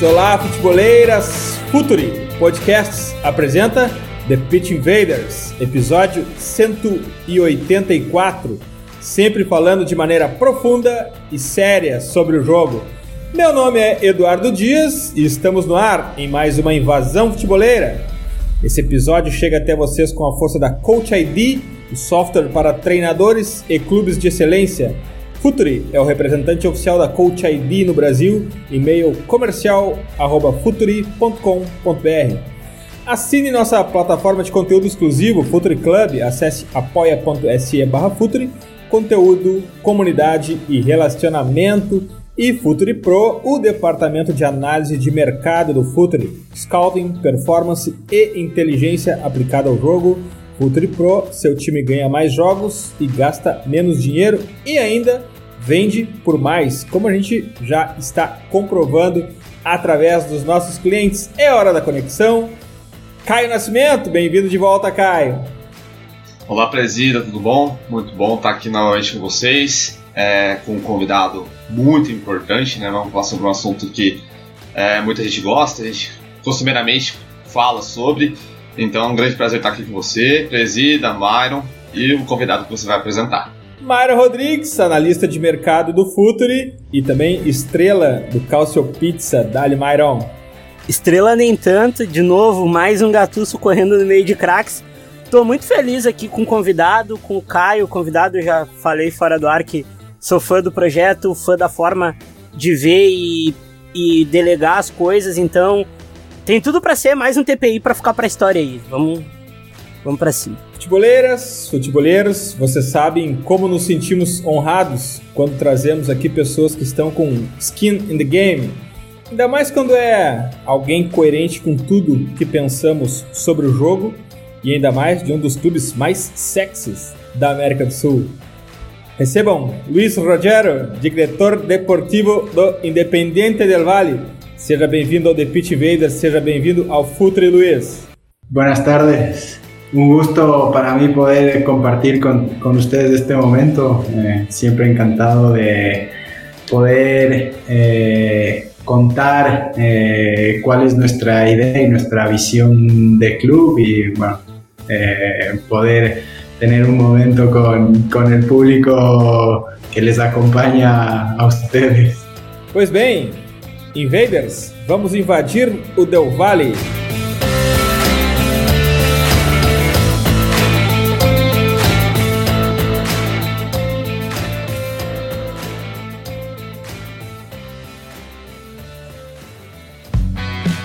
Olá, futeboleiras! Futuri Podcasts apresenta The Pitch Invaders, episódio 184, sempre falando de maneira profunda e séria sobre o jogo. Meu nome é Eduardo Dias e estamos no ar em mais uma invasão futeboleira. Esse episódio chega até vocês com a força da Coach ID, o software para treinadores e clubes de excelência. Futuri é o representante oficial da Coach ID no Brasil, e-mail comercial@futuri.com.br. Assine nossa plataforma de conteúdo exclusivo, Futuri Club, acesse apoia.se barra Futuri, conteúdo, comunidade e relacionamento. E Futuri Pro, o departamento de análise de mercado do Futuri, scouting, performance e inteligência aplicada ao jogo. Futuri Pro, seu time ganha mais jogos e gasta menos dinheiro e ainda vende por mais, como a gente já está comprovando através dos nossos clientes. É hora da conexão. Caio Nascimento, bem-vindo de volta, Caio. Olá, presida, tudo bom? Muito bom estar aqui novamente com vocês, é, com um convidado muito importante, né? Vamos falar sobre um assunto que é, muita gente gosta, a gente costumeiramente fala sobre. Então é um grande prazer estar aqui com você, presida, Myron e o convidado que você vai apresentar. Mayra Rodrigues, analista de mercado do Futuri e também estrela do Calcio Pizza, Dali Myron. Estrela nem tanto, de novo, mais um gatuço correndo no meio de craques. Tô muito feliz aqui com o convidado, com o Caio, o convidado, eu já falei fora do ar que sou fã do projeto, fã da forma de ver e, e delegar as coisas, então tem tudo para ser mais um TPI para ficar pra história aí. Vamos, vamos para cima. Futeboleiras, futeboleiros, vocês sabem como nos sentimos honrados quando trazemos aqui pessoas que estão com skin in the game. Ainda mais quando é alguém coerente com tudo que pensamos sobre o jogo e ainda mais de um dos clubes mais sexys da América do Sul. Recebam Luiz Rogero, diretor deportivo do Independiente del Valle. Seja bem-vindo ao The Pitch Invaders, seja bem-vindo ao Futre Luiz. Buenas tardes. Un gusto para mí poder compartir con, con ustedes este momento. Eh, siempre encantado de poder eh, contar eh, cuál es nuestra idea y nuestra visión de club y bueno, poder tener un momento con, con el público que les acompaña a ustedes. Pois bem, Invaders, vamos invadir o Del Valle.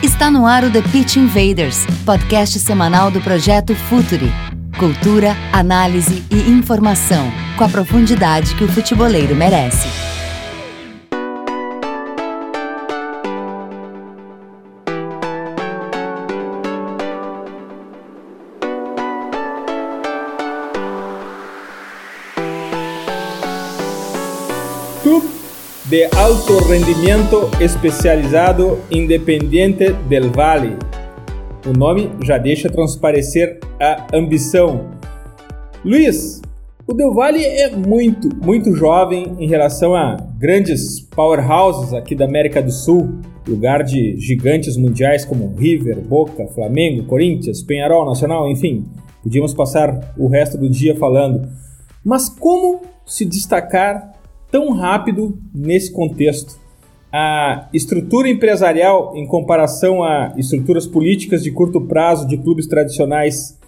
Está no ar o The Pitch Invaders, podcast semanal do projeto Futuri. Cultura, análise e informação, com a profundidade que o futeboleiro merece. De Alto Rendimento Especializado Independiente del Valle. O nome já deixa transparecer a ambição. Luiz, o Del Valle é muito, muito jovem em relação a grandes powerhouses aqui da América do Sul, lugar de gigantes mundiais como River, Boca, Flamengo, Corinthians, Penharol, Nacional, enfim. Podíamos passar o resto do dia falando. Mas como se destacar tão rápido nesse contexto? A estrutura empresarial, em comparação a estruturas políticas de curto prazo de clubes tradicionais,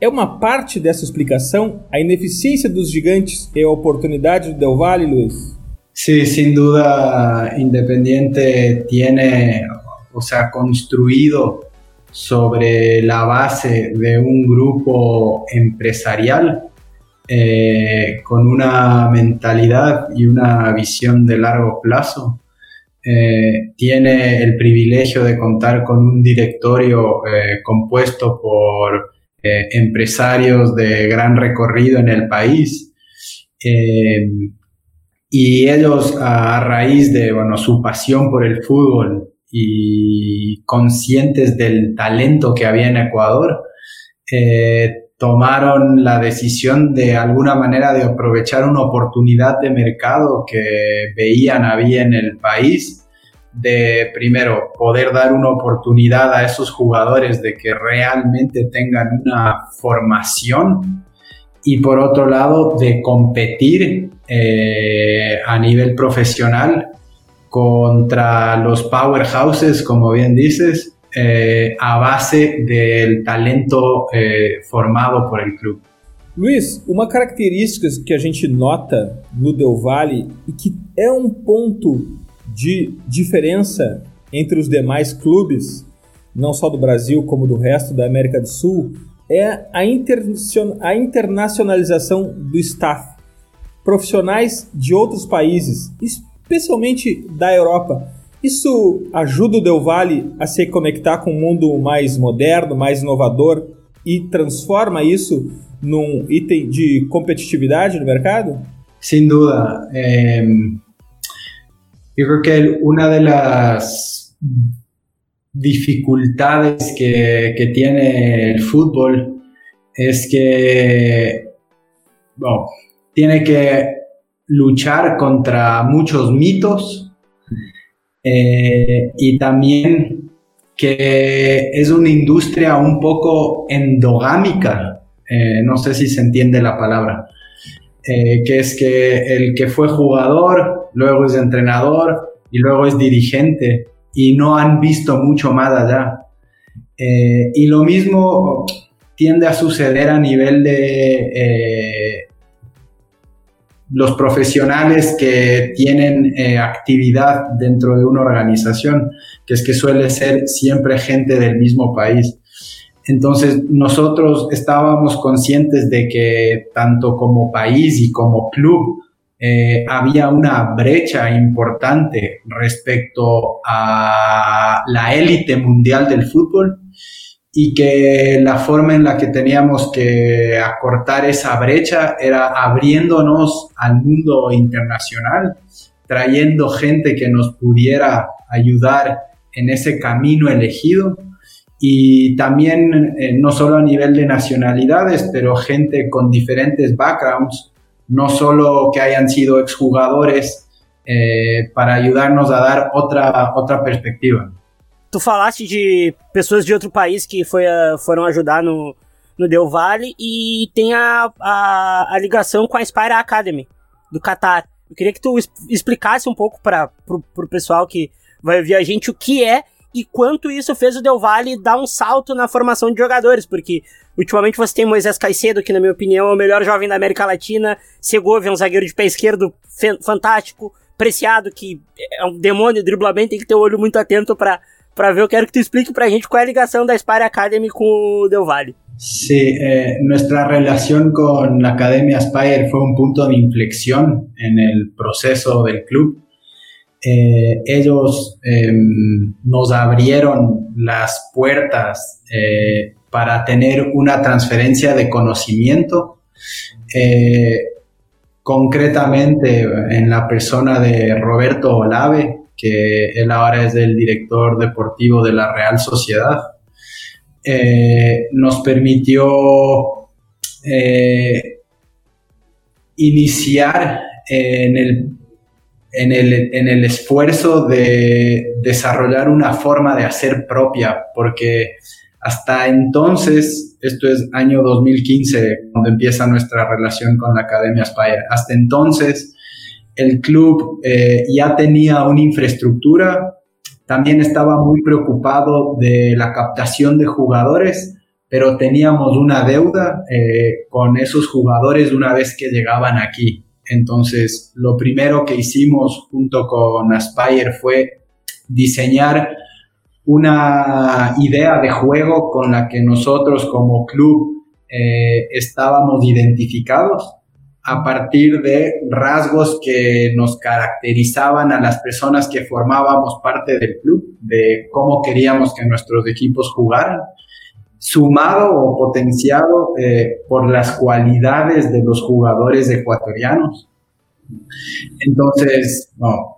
é uma parte dessa explicação? A ineficiência dos gigantes e a oportunidade do Del Valle, Luiz? Sí, sin duda Independiente tiene, o sea, construido sobre la base de un grupo empresarial eh, con una mentalidad y una visión de largo plazo eh, tiene el privilegio de contar con un directorio eh, compuesto por empresarios de gran recorrido en el país. y ellos, a raíz de bueno, su pasión por el fútbol y conscientes del talento que había en Ecuador, tomaron la decisión de alguna manera de aprovechar una oportunidad de mercado que veían había en el país, de primero poder dar una oportunidad a esos jugadores de que realmente tengan una formación y por otro lado de competir eh, a nivel profesional contra los powerhouses, como bien dices, eh, a base del talento eh, formado por el clube. Luiz, uma característica que a gente nota no Del Valle e que é um ponto de diferença entre os demais clubes, não só do Brasil como do resto da América do Sul, é a, a internacionalização do staff. Profissionais de outros países, especialmente da Europa, Isso ajuda o Del Valle a se conectar com um mundo mais moderno, mais inovador e transforma isso num item de competitividade no mercado? Sin duda. Eh, yo creo que una de las dificultades que, que tiene el fútbol es que bueno, tiene que luchar contra muchos mitos eh, y también que es una industria un poco endogámica, eh, no sé si se entiende la palabra, eh, que es que el que fue jugador, luego es entrenador y luego es dirigente y no han visto mucho más allá. y lo mismo tiende a suceder a nivel de los profesionales que tienen eh, actividad dentro de una organización, que es que suele ser siempre gente del mismo país. Entonces nosotros estábamos conscientes de que tanto como país y como club eh, había una brecha importante respecto a la élite mundial del fútbol y que la forma en la que teníamos que acortar esa brecha era abriéndonos al mundo internacional, trayendo gente que nos pudiera ayudar en ese camino elegido y también eh, no solo a nivel de nacionalidades, pero gente con diferentes backgrounds, no solo que hayan sido exjugadores, eh, para ayudarnos a dar otra, otra perspectiva. Tu falaste de pessoas de outro país que foi, foram ajudar no, no Del Valle e tem a, a, a ligação com a Spire Academy do Qatar. Eu queria que tu explicasse um pouco para o pessoal que vai ouvir a gente o que é e quanto isso fez o Del Valle dar um salto na formação de jogadores, porque ultimamente você tem Moisés Caicedo, que na minha opinião é o melhor jovem da América Latina, Segovia, um zagueiro de pé esquerdo fantástico, Preciado, que é um demônio, dribla bem, tem que ter o olho muito atento para para ver, eu que tu explique para a gente cuál es la ligación de Aspire Academy con Del Valle. Sí, eh, nuestra relación con la Academia Aspire fue un punto de inflexión en el proceso del club. Eh, ellos em, nos abrieron las puertas eh, para tener una transferencia de conocimiento, concretamente en la persona de Roberto Olave, que él ahora es el director deportivo de la Real Sociedad, eh, nos permitió eh, iniciar en el, en, el, en el esfuerzo de desarrollar una forma de hacer propia, porque hasta entonces, esto es año 2015, cuando empieza nuestra relación con la Academia Spire, hasta entonces el club eh, ya tenía una infraestructura, también estaba muy preocupado de la captación de jugadores, pero teníamos una deuda eh, con esos jugadores una vez que llegaban aquí. Entonces, lo primero que hicimos junto con Aspire fue diseñar una idea de juego con la que nosotros como club eh, estábamos identificados a partir de rasgos que nos caracterizaban a las personas que formábamos parte del club, de cómo queríamos que nuestros equipos jugaran, sumado o potenciado eh, por las cualidades de los jugadores ecuatorianos. Entonces,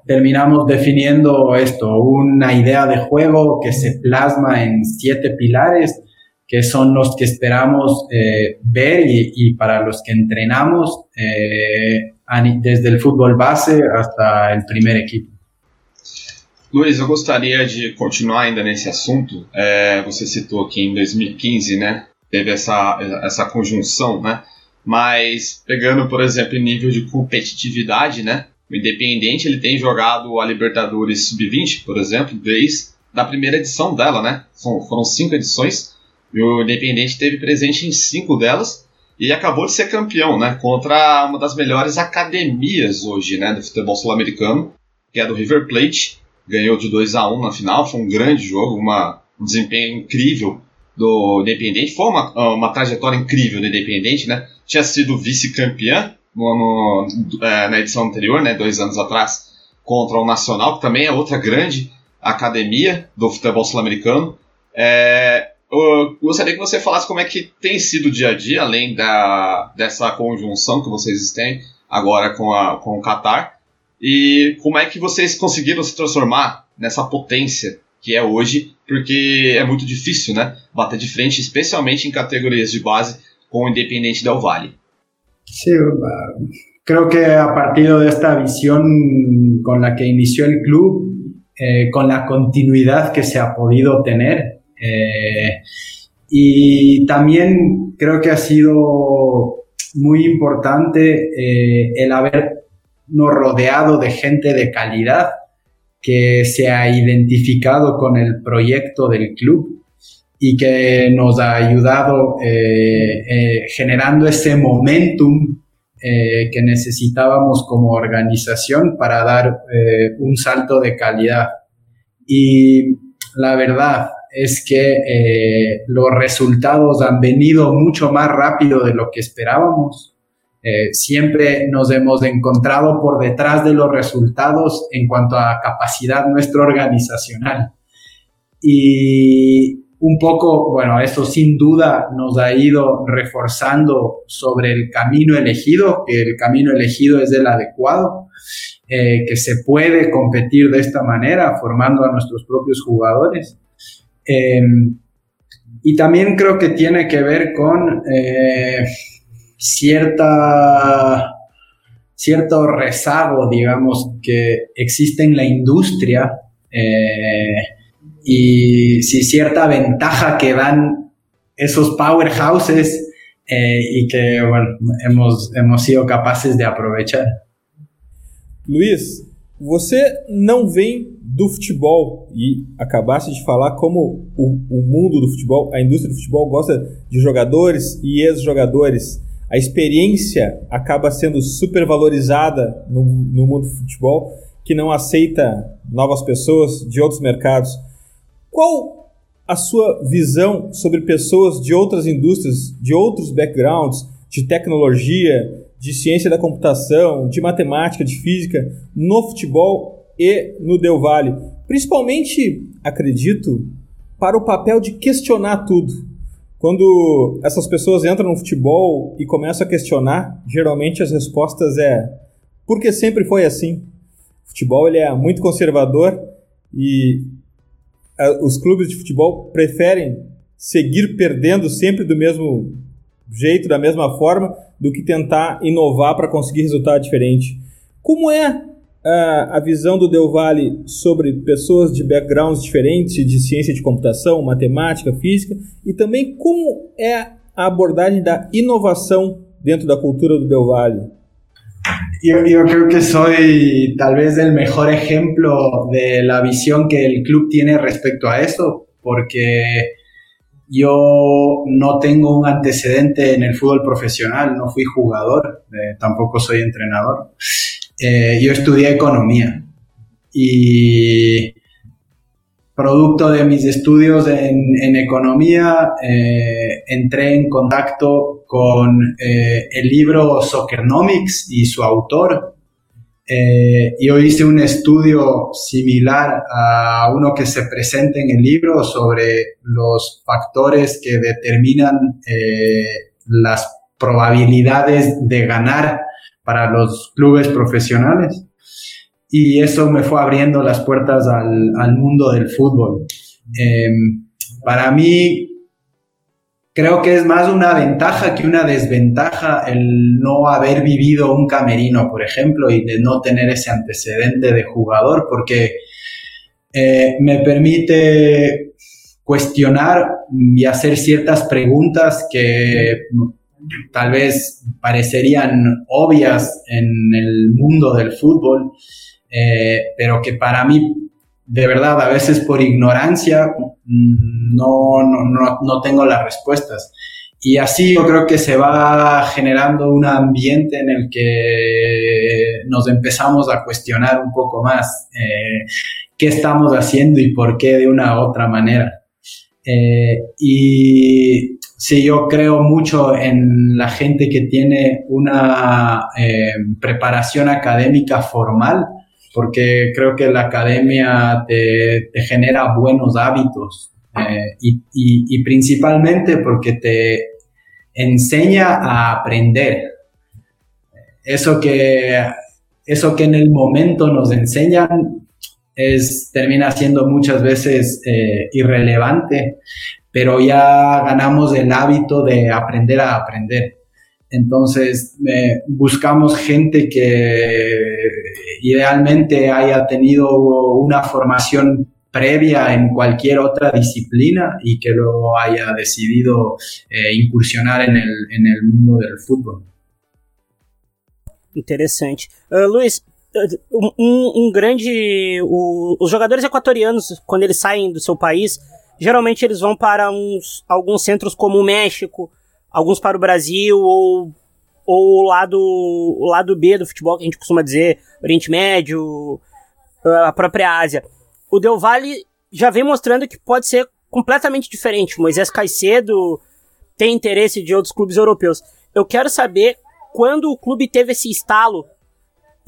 terminamos definiendo esto, una idea de juego que se plasma en siete pilares que son los que esperamos eh, ver y, para los que entrenamos eh, desde el fútbol base hasta el primer equipo. Luiz, eu gostaria de continuar ainda nesse assunto. É, você citou que em 2015, né, teve essa, essa conjunção, né? Mas pegando, por exemplo, em nível de competitividade, né? O Independente ele tem jogado a Libertadores Sub-20, por exemplo, desde a primeira edição dela, né? São, foram cinco edições e o Independente teve presente em cinco delas e acabou de ser campeão, né? Contra uma das melhores academias hoje, né? Do futebol sul-americano, que é do River Plate. Ganhou de 2 a 1 na final, foi um grande jogo, uma, um desempenho incrível do Independente. Foi uma, uma trajetória incrível do Independente, né? Tinha sido vice-campeã no, no, é, na edição anterior, né? Dois anos atrás, contra o Nacional, que também é outra grande academia do futebol sul-americano. É, eu gostaria que você falasse como é que tem sido o dia a dia, além da, dessa conjunção que vocês têm agora com, a, com o Qatar, e como é que vocês conseguiram se transformar nessa potência que é hoje, porque é muito difícil, né? Bater de frente, especialmente em categorias de base, com o Independente Del Valle. Sí, creo que a partir de esta visión con la que inició el club, eh, con la continuidad que se ha podido tener, Eh, y también creo que ha sido muy importante eh, el habernos rodeado de gente de calidad que se ha identificado con el proyecto del club y que nos ha ayudado eh, generando ese momentum que necesitábamos como organización para dar un salto de calidad. Y la verdad, es que eh, los resultados han venido mucho más rápido de lo que esperábamos. Eh, siempre nos hemos encontrado por detrás de los resultados en cuanto a capacidad nuestra organizacional. Y un poco, bueno, eso sin duda nos ha ido reforzando sobre el camino elegido, que el camino elegido es el adecuado, eh, que se puede competir de esta manera, formando a nuestros propios jugadores. Em, y también creo que tiene que ver con eh, cierta, cierto rezago, digamos, que existe en la industria eh, y si cierta ventaja que dan esos powerhouses eh, y que bueno, hemos, hemos sido capaces de aprovechar. Luis, você não vem do futebol e acabasse de falar como o, o mundo do futebol, a indústria do futebol gosta de jogadores e ex-jogadores. A experiência acaba sendo supervalorizada no, no mundo do futebol, que não aceita novas pessoas de outros mercados. Qual a sua visão sobre pessoas de outras indústrias, de outros backgrounds, de tecnologia, de ciência da computação, de matemática, de física no futebol e no Del Valle. Principalmente, acredito, para o papel de questionar tudo. Quando essas pessoas entram no futebol e começam a questionar, geralmente as respostas é porque sempre foi assim. O futebol ele é muito conservador e os clubes de futebol preferem seguir perdendo sempre do mesmo jeito, da mesma forma, do que tentar inovar para conseguir resultado diferente. Como é a, a visão do Del Valle sobre pessoas de backgrounds diferentes, de ciência de computação, matemática, física, e também como é a abordagem da inovação dentro da cultura do Del Valle. Yo, yo, creo que soy tal vez el mejor ejemplo de la visión que el club tiene respecto a eso, porque yo no tengo un antecedente en el fútbol profesional, no fui jugador, eh, tampoco soy entrenador. Eh, yo estudié economía y producto de mis estudios en, economía, eh, entré en contacto con el libro Soccernomics y su autor. Eh, yo hice un estudio similar a uno que se presenta en el libro sobre los factores que determinan las probabilidades de ganar para los clubes profesionales y eso me fue abriendo las puertas al, al mundo del fútbol. Em, para mí, creo que es más una ventaja que una desventaja el no haber vivido un camerino, por ejemplo, y de no tener ese antecedente de jugador, porque eh, me permite cuestionar y hacer ciertas preguntas que tal vez parecerían obvias en el mundo del fútbol eh, pero que para mí, de verdad, a veces por ignorancia, mm, no, no, no, tengo las respuestas. Y así yo creo que se va generando un ambiente en el que nos empezamos a cuestionar un poco más eh, qué estamos haciendo y por qué de una u otra manera. Eh, y sí, yo creo mucho en la gente que tiene una preparación académica formal porque creo que la academia te, genera buenos hábitos eh, y, principalmente porque te enseña a aprender. Eso que, eso que en el momento nos enseñan es, termina siendo muchas veces eh, irrelevante, pero ya ganamos el hábito de aprender a aprender. Entonces, buscamos gente que idealmente haya tenido una formación previa en cualquier otra disciplina y que luego haya decidido eh, incursionar en el, en el mundo del fútbol. Interessante. Uh, Luiz, um, um, grande. O, os jogadores equatorianos, quando eles saem do seu país, geralmente eles vão para uns, alguns centros como o México, alguns para o Brasil ou, ou o, lado, o lado B do futebol, que a gente costuma dizer, Oriente Médio, a própria Ásia. O Del Valle já vem mostrando que pode ser completamente diferente. Moisés Caicedo tem interesse de outros clubes europeus. Eu quero saber quando o clube teve esse estalo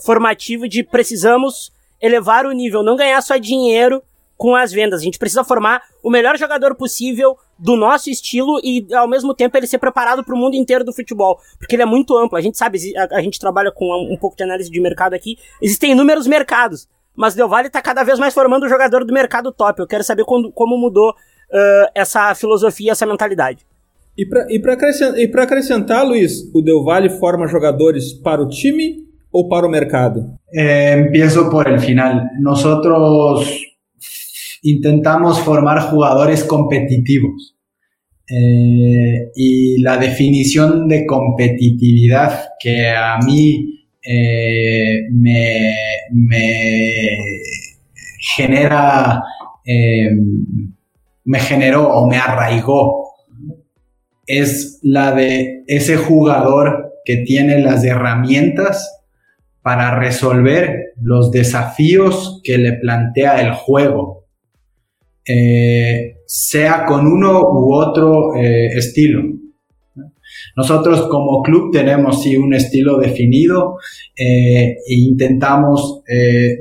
formativo de precisamos elevar o nível, não ganhar só dinheiro com as vendas. A gente precisa formar o melhor jogador possível do nosso estilo e ao mesmo tempo ele ser preparado para o mundo inteiro do futebol, porque ele é muito amplo. A gente sabe, a, a gente trabalha com um pouco de análise de mercado aqui, existem inúmeros mercados, mas Del Valle está cada vez mais formando o jogador do mercado top. Eu quero saber quando, como mudou uh, essa filosofia, essa mentalidade. E para acrescentar, acrescentar, Luiz, o Del Valle forma jogadores para o time ou para o mercado? Eh, empiezo por el final. Nosotros intentamos formar jugadores competitivos. Eh, y la definición de competitividad que a mí eh, me, genera, eh, me generó o me arraigó es la de ese jugador que tiene las herramientas para resolver los desafíos que le plantea el juego eh, sea con uno u otro eh, estilo. Nosotros como club tenemos sí un estilo definido eh, e intentamos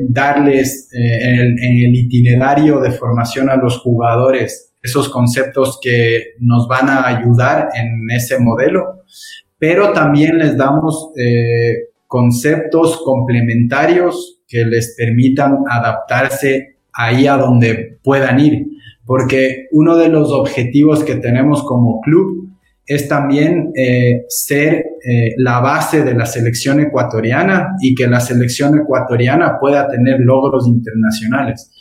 darles en el, itinerario de formación a los jugadores esos conceptos que nos van a ayudar en ese modelo, pero también les damos conceptos complementarios que les permitan adaptarse ahí a donde puedan ir, porque uno de los objetivos que tenemos como club es también eh, ser eh, la base de la selección ecuatoriana y que la selección ecuatoriana pueda tener logros internacionales.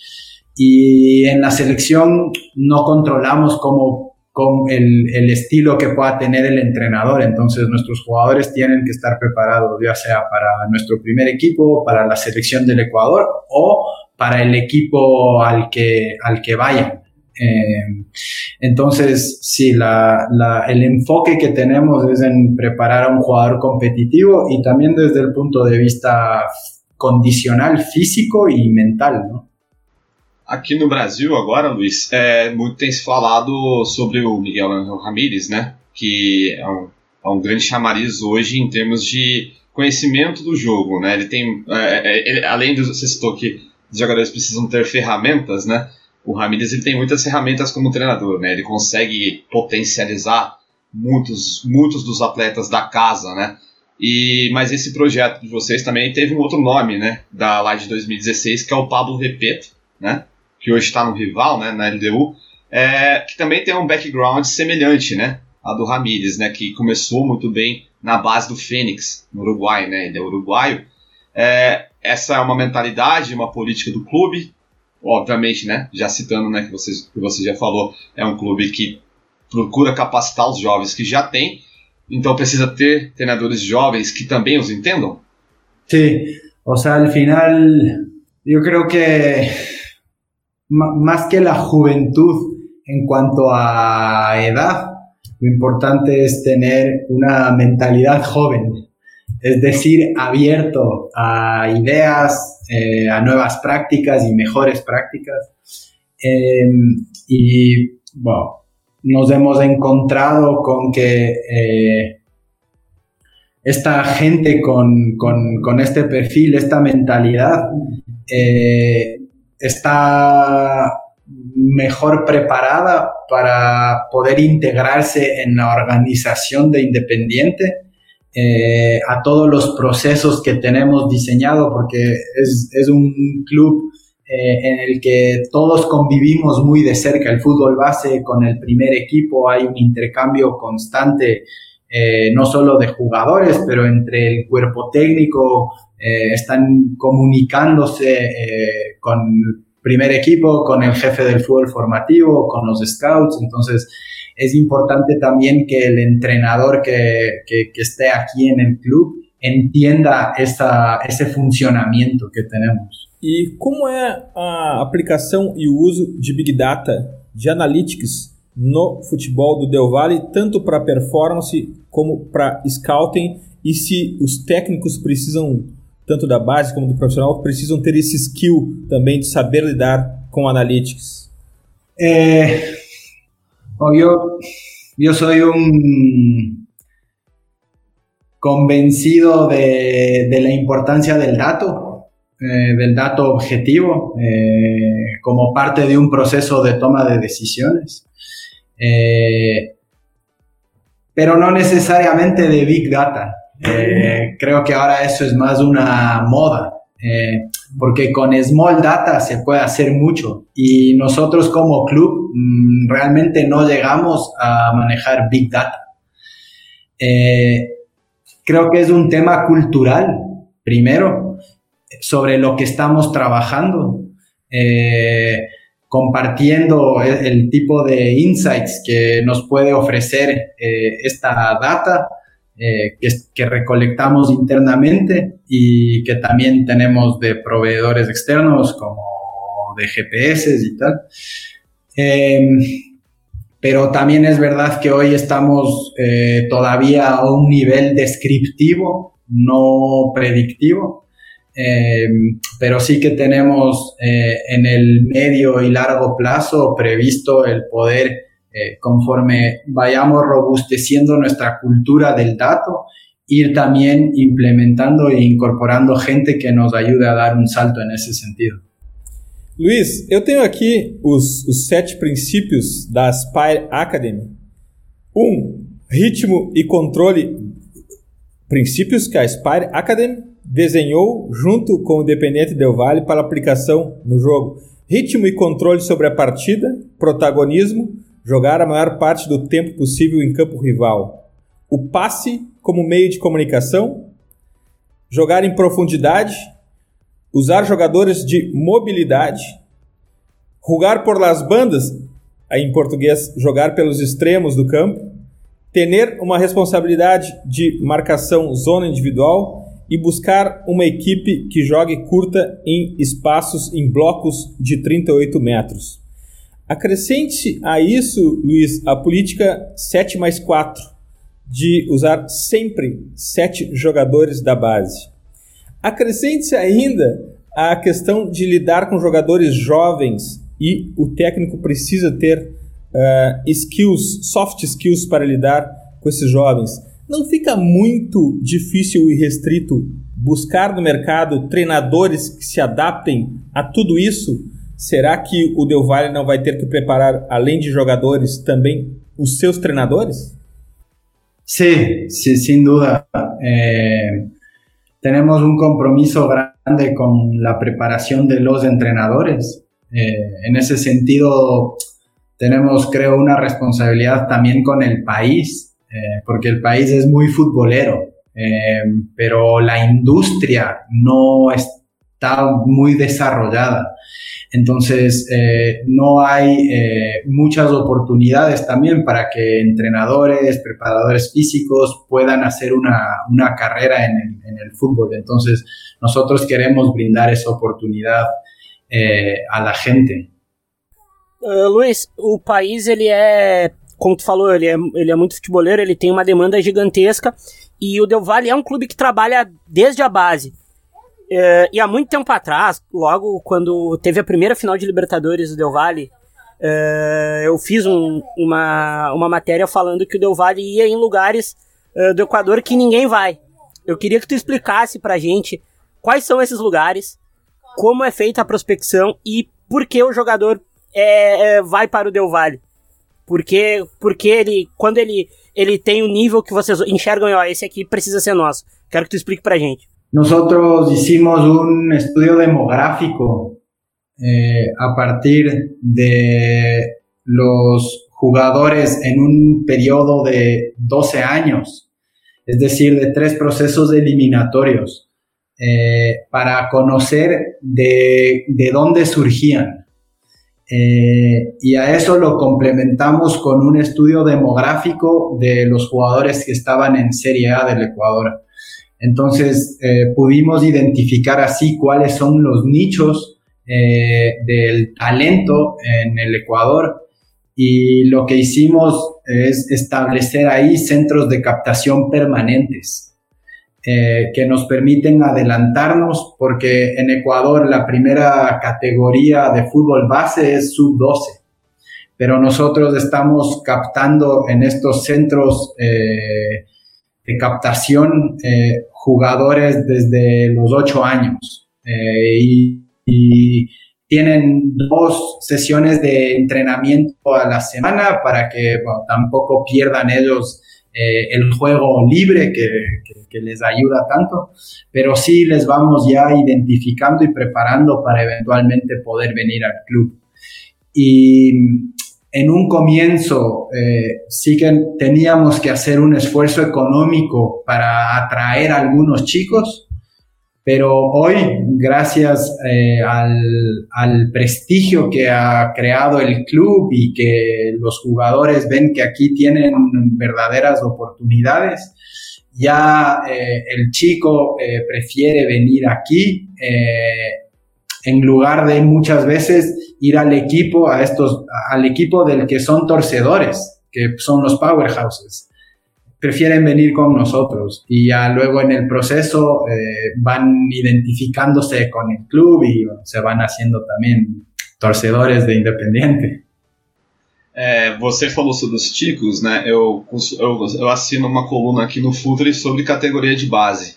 Y en la selección no controlamos cómo, con el, el, estilo que pueda tener el entrenador. Entonces nuestros jugadores tienen que estar preparados, ya sea para nuestro primer equipo, para la selección del Ecuador o para el equipo al que, al que vayan. Eh, entonces, sí, la, la, el enfoque que tenemos es en preparar a un jugador competitivo y también desde el punto de vista condicional, físico y mental, ¿no? Aqui no Brasil, agora, Luiz, é, muito tem se falado sobre o Miguel Angel Ramírez, né? Que é um, é um grande chamariz hoje em termos de conhecimento do jogo, né? Ele tem, é, é ele, além de você citou que os jogadores precisam ter ferramentas, né? O Ramírez ele tem muitas ferramentas como treinador, né? Ele consegue potencializar muitos, muitos dos atletas da casa, né? E, mas esse projeto de vocês também teve um outro nome, né? Da lá de 2016, que é o Pablo Repeto, né? que hoje está no rival, né, na LDU, é, que também tem um background semelhante, né, a do Ramírez, né, que começou muito bem na base do Fênix, no Uruguai, né, ele é uruguaio. É, essa é uma mentalidade, uma política do clube, obviamente, né, já citando, né, que você, que você já falou, é um clube que procura capacitar os jovens que já tem, então precisa ter treinadores jovens que também os entendam? Sí, o sea, al final, yo creo que más que la juventud en cuanto a edad, lo importante es tener una mentalidad joven, es decir, abierto a ideas, eh, a nuevas prácticas y mejores prácticas. Em, y bueno, nos hemos encontrado con que eh, esta gente con, con, este perfil, esta mentalidad, eh, está mejor preparada para poder integrarse en la organización de Independiente, eh, a todos los procesos que tenemos diseñado, porque es, es un club eh, en el que todos convivimos muy de cerca el fútbol base con el primer equipo, hay un intercambio constante, eh, no solo de jugadores, pero entre el cuerpo técnico, están comunicándose con primer equipo, con el jefe del fútbol formativo, con los scouts. Entonces, es importante también que el entrenador que, que, que esté aquí en el club entienda essa, esse funcionamento que temos. E como é a aplicação e o uso de Big Data, de Analytics no futebol do Del Valle, tanto para performance como para scouting, e se os técnicos precisam tanto da base como do profissional, precisam ter esse skill também de saber lidar com analytics? É, eu, eu sou um convencido de, de, la importancia del dato, eh, del dato objetivo, eh, como parte de un proceso de toma de decisiones. Eh, pero no necesariamente de Big Data. Creo que ahora eso es más una moda, porque con Small Data se puede hacer mucho y nosotros como club mm, realmente no llegamos a manejar Big Data. Eh, creo que es un tema cultural, primero, sobre lo que estamos trabajando, compartiendo el, tipo de insights que nos puede ofrecer esta data eh, que, recolectamos internamente y que también tenemos de proveedores externos como de GPS y tal. Em, pero también es verdad que hoy estamos eh, todavía a un nivel descriptivo, no predictivo, em, pero sí que tenemos eh, en el medio y largo plazo previsto el poder eh, conforme vayamos robusteciendo nuestra cultura del dato, ir también implementando e incorporando gente que nos ayude a dar um salto nesse sentido. Luiz, eu tenho aqui os, sete princípios da Aspire Academy. Um, ritmo e controle. Princípios que a Aspire Academy desenhou junto com o Independente Del Valle para aplicação no jogo. Ritmo e controle sobre a partida, protagonismo, jogar a maior parte do tempo possível em campo rival. O passe como meio de comunicação, jogar em profundidade, usar jogadores de mobilidade, rugar por las bandas, aí em português, jogar pelos extremos do campo, ter uma responsabilidade de marcação zona individual e buscar uma equipe que jogue curta em espaços em blocos de 38 metros. Acrescente a isso, Luiz, a política 7 mais 4, de usar sempre sete jogadores da base. Acrescente ainda a questão de lidar com jogadores jovens e o técnico precisa ter uh, skills, soft skills para lidar com esses jovens. Não fica muito difícil e restrito buscar no mercado treinadores que se adaptem a tudo isso? Será que o Del Valle não vai ter que preparar, além de jogadores, também os seus treinadores? Sí, sí, sin duda. Eh, tenemos un compromiso grande con la preparación de los entrenadores. Eh, en ese sentido, tenemos, creo, una responsabilidad también con el país, eh, porque el país es muy futbolero, pero la industria no está muy desarrollada. Entonces, eh, no hay eh, muchas oportunidades también para que entrenadores, preparadores físicos puedan hacer una, una carrera en el, fútbol. Entonces, nosotros queremos brindar esa oportunidad eh, a la gente. Uh, Luiz, o país, ele é, como tu falou, ele é, ele é muito futeboleiro, ele tem uma demanda gigantesca e o Del Valle é um clube que trabalha desde a base. É, e há muito tempo atrás, logo quando teve a primeira final de Libertadores do Del Valle, é, eu fiz um, uma, uma matéria falando que o Del Valle ia em lugares é, do Equador que ninguém vai. Eu queria que tu explicasse pra gente quais são esses lugares, como é feita a prospecção e por que o jogador é, é, vai para o Del Valle. Porque, porque ele, quando ele, ele tem o um nível que vocês enxergam, ó, esse aqui precisa ser nosso. Quero que tu explique pra gente. Nosotros hicimos un estudio demográfico eh, a partir de los jugadores en un periodo de 12 años, es decir, de tres procesos eliminatorios, eh, para conocer de, dónde surgían. Eh, y a eso lo complementamos con un estudio demográfico de los jugadores que estaban en Serie A del Ecuador. Entonces, eh, pudimos identificar así cuáles son los nichos eh, del talento en el Ecuador y lo que hicimos es establecer ahí centros de captación permanentes eh, que nos permiten adelantarnos porque en Ecuador la primera categoría de fútbol base es sub-12, pero nosotros estamos captando en estos centros de captación eh, jugadores desde los ocho años eh, y, tienen dos sesiones de entrenamiento a la semana para que tampoco pierdan ellos eh, el juego libre que, que, les ayuda tanto, pero sí les vamos ya identificando y preparando para eventualmente poder venir al club. Y en un comienzo eh, sí que teníamos que hacer un esfuerzo económico para atraer a algunos chicos, pero hoy, gracias eh, al, prestigio que ha creado el club y que los jugadores ven que aquí tienen verdaderas oportunidades, ya eh, el chico prefiere venir aquí en lugar de muchas veces ir al equipo, a estos, al equipo del que son torcedores, que son los powerhouses. Prefieren venir con nosotros y ya luego en el proceso eh, van identificándose con el club y se van haciendo también torcedores de Independiente. É, você falou sobre os ticos, né? Eu, eu, eu assino uma coluna aqui no Futre sobre categoria de base.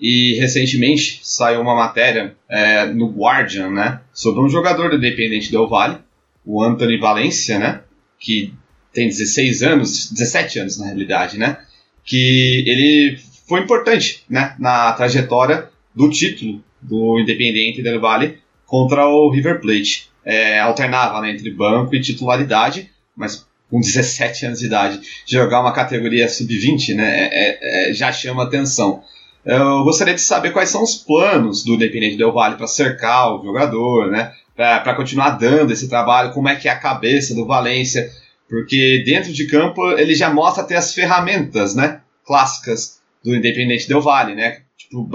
E recentemente saiu uma matéria é, no Guardian, né, sobre um jogador do Independente Del Valle, o Anthony Valencia, né, que tem 16 anos, 17 anos na realidade, né, que ele foi importante, né, na trajetória do título do Independente Del Valle contra o River Plate. É, alternava né, entre banco e titularidade, mas com 17 anos de idade, jogar uma categoria sub-20 né, é, é, já chama atenção. Eu gostaria de saber quais são os planos do Independente Del Vale para cercar o jogador, né? Para continuar dando esse trabalho, como é que é a cabeça do Valência, porque dentro de campo ele já mostra ter as ferramentas, né? Clássicas do Independente Del Vale, né? Tipo,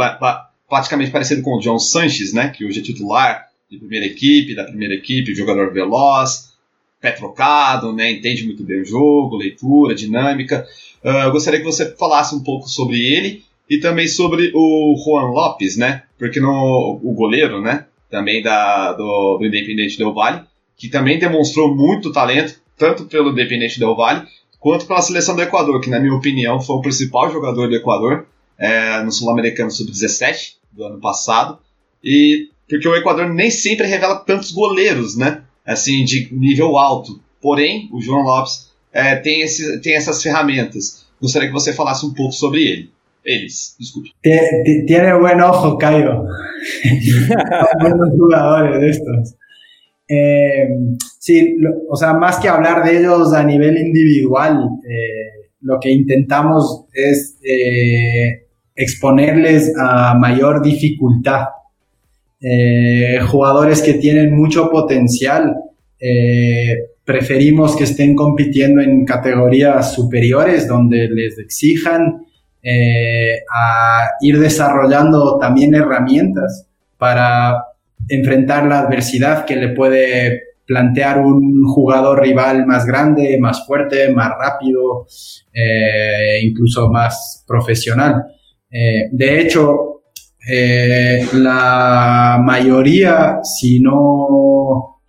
praticamente parecido com o John Sanches, né? Que hoje é titular de primeira equipe, da primeira equipe, jogador veloz, pé trocado, né? Entende muito bem o jogo, leitura, dinâmica. Uh, eu gostaria que você falasse um pouco sobre ele e também sobre o Juan Lopes, né? porque no, o goleiro, né, também da, do, do Independente Del Vale, que também demonstrou muito talento, tanto pelo Independente Del Vale, quanto pela seleção do Equador, que na minha opinião foi o principal jogador do Equador é, no Sul-Americano Sub-17 do ano passado, e porque o Equador nem sempre revela tantos goleiros, né, assim, de nível alto. Porém, o João Lopes é, tem, esse, tem essas ferramentas. Gostaria que você falasse um pouco sobre ele. Tiene buen ojo, Caio. buenos jugadores de estos. Eh, sí, o sea, más que hablar de ellos a nivel individual, eh, lo que intentamos es eh, exponerles a mayor dificultad. Jugadores que tienen mucho potencial, preferimos que estén compitiendo en categorías superiores donde les exijan eh, a ir desarrollando también herramientas para enfrentar la adversidad que le puede plantear un jugador rival más grande, más fuerte, más rápido, eh, incluso más profesional. Eh, de hecho, eh, la mayoría, si no,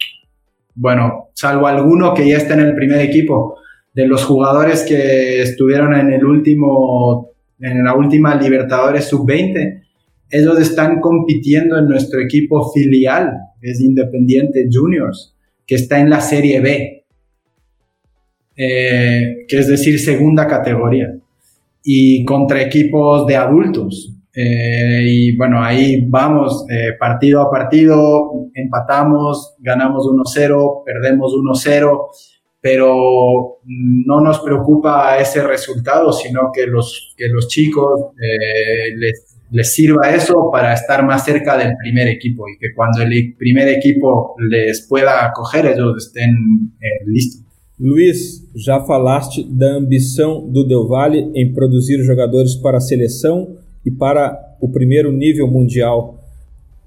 bueno, salvo alguno que ya está en el primer equipo, de los jugadores que estuvieron en el último, en la última Libertadores Sub-20, ellos están compitiendo en nuestro equipo filial, es Independiente Juniors, que está en la Serie B, eh, que es decir, segunda categoría, y contra equipos de adultos. Eh, y bueno, ahí vamos eh, partido a partido, empatamos, ganamos 1-0, perdemos 1-0, pero no nos preocupa ese resultado, sino que los, que los chicos les les sirva eso para estar más cerca del primer equipo y que cuando el primer equipo les pueda acoger, ellos estén eh, listos. Luiz, já falaste da ambição do Del Valle em produzir jogadores para a seleção e para o primeiro nível mundial.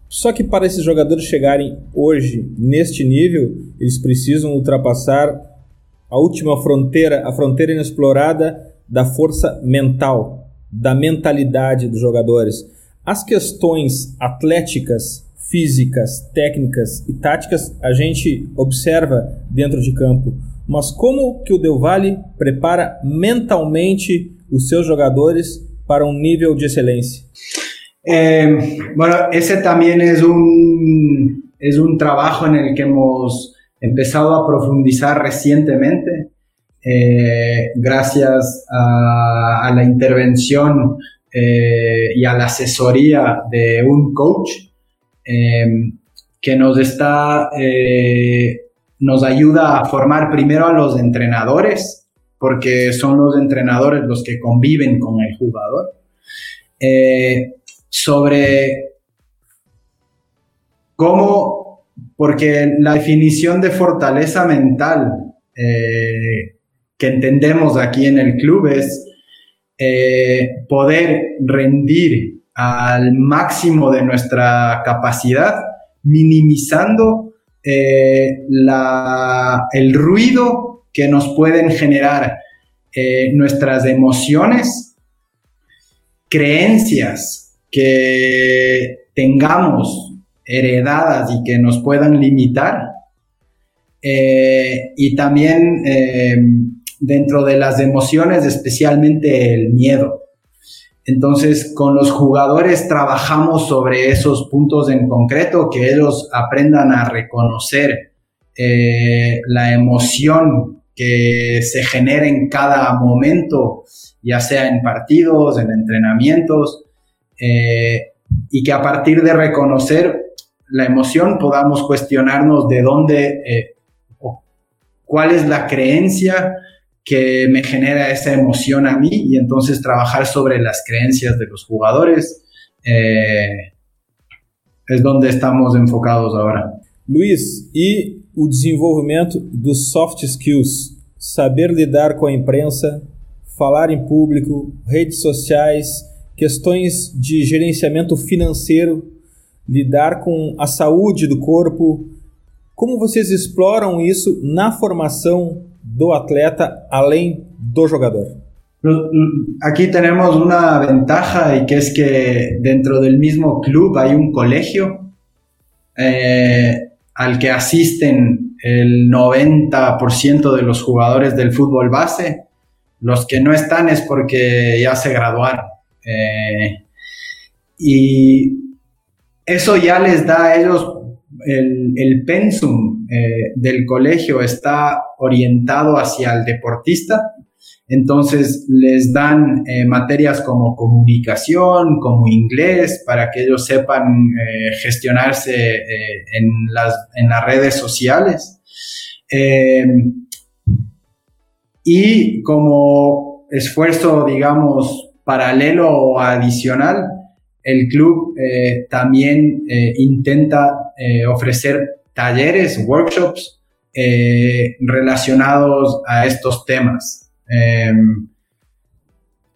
Só que para esses jogadores chegarem hoje neste nível, eles precisam ultrapassar a última fronteira, a fronteira inexplorada da força mental, da mentalidade dos jogadores. As questões atléticas, físicas, técnicas e táticas a gente observa dentro de campo. Mas como que o Del Valle prepara mentalmente os seus jogadores para um nível de excelência? Eh, bueno, ese también es un, es un trabajo en el que hemos empezado a profundizar recientemente. eh, gracias a, la intervención eh, y a la asesoría de un coach eh, que nos está, eh, nos ayuda a formar primero a los entrenadores, porque son los entrenadores los que conviven con el jugador, sobre cómo, porque la definición de fortaleza mental eh, que entendemos aquí en el club es eh, poder rendir al máximo de nuestra capacidad, minimizando eh, la, el ruido que nos pueden generar nuestras emociones, creencias que tengamos heredadas y que nos puedan limitar, eh, y también eh, dentro de las emociones, especialmente el miedo. Entonces, con los jugadores trabajamos sobre esos puntos en concreto, que ellos aprendan a reconocer eh, la emoción que se genera en cada momento, ya sea en partidos, en entrenamientos, y que a partir de reconocer la emoción podamos cuestionarnos de dónde, eh, cuál es la creencia que me genera esa emoción a mí y entonces trabalhar sobre las creencias de los jugadores eh, es donde estamos enfocados agora. Luiz, e o desenvolvimento dos soft skills, saber lidar com a imprensa, falar em público, redes sociais, questões de gerenciamento financeiro, lidar com a saúde do corpo. Como vocês exploram isso na formação do atleta além do jogador? Aquí tenemos una ventaja y que es que dentro del mismo club hay un colegio eh, al que asisten el 90% de los jugadores del fútbol base. Los que no están es porque ya se graduaron. Eh, y eso ya les da a ellos el, pensum eh, del colegio está orientado hacia el deportista entonces les dan eh, materias como comunicación, como inglés, para que ellos sepan eh, gestionarse en, las, en, las, redes sociales. y como esfuerzo, digamos, paralelo o adicional, el club también intenta ofrecer talleres, workshops relacionados a estos temas. Em,